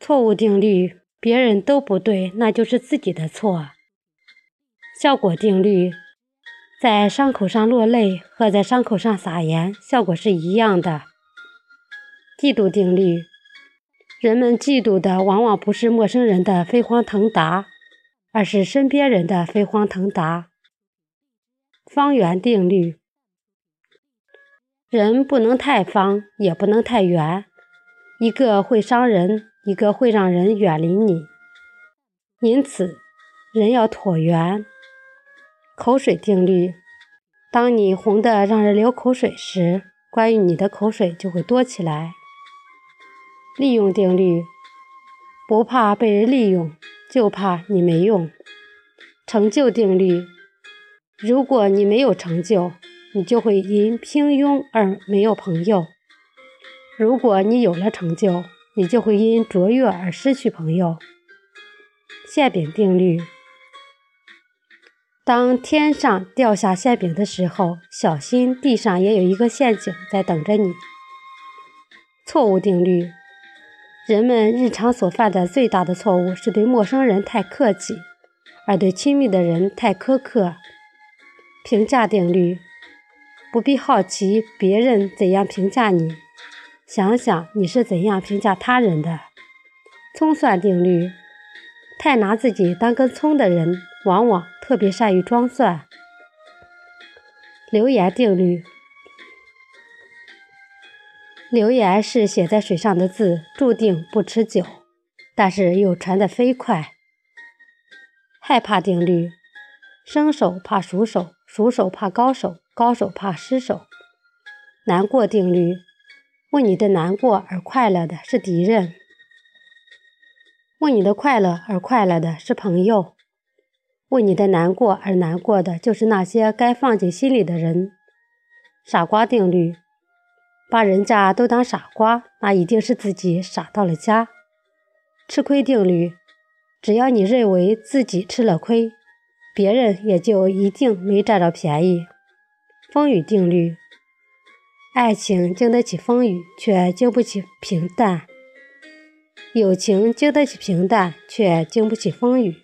错误定律：别人都不对，那就是自己的错。效果定律：在伤口上落泪和在伤口上撒盐，效果是一样的。嫉妒定律：人们嫉妒的往往不是陌生人的飞黄腾达，而是身边人的飞黄腾达。方圆定律：人不能太方，也不能太圆，一个会伤人，一个会让人远离你。因此，人要椭圆。口水定律：当你红的让人流口水时，关于你的口水就会多起来。利用定律：不怕被人利用，就怕你没用。成就定律。如果你没有成就，你就会因平庸而没有朋友；如果你有了成就，你就会因卓越而失去朋友。馅饼定律：当天上掉下馅饼的时候，小心地上也有一个陷阱在等着你。错误定律：人们日常所犯的最大的错误是对陌生人太客气，而对亲密的人太苛刻。评价定律：不必好奇别人怎样评价你，想想你是怎样评价他人的。葱蒜定律：太拿自己当根葱的人，往往特别善于装蒜。流言定律：流言是写在水上的字，注定不持久，但是又传得飞快。害怕定律：生手怕熟手。熟手怕高手，高手怕失手。难过定律：为你的难过而快乐的是敌人，为你的快乐而快乐的是朋友，为你的难过而难过的就是那些该放进心里的人。傻瓜定律：把人家都当傻瓜，那一定是自己傻到了家。吃亏定律：只要你认为自己吃了亏。别人也就一定没占着便宜。风雨定律：爱情经得起风雨，却经不起平淡；友情经得起平淡，却经不起风雨。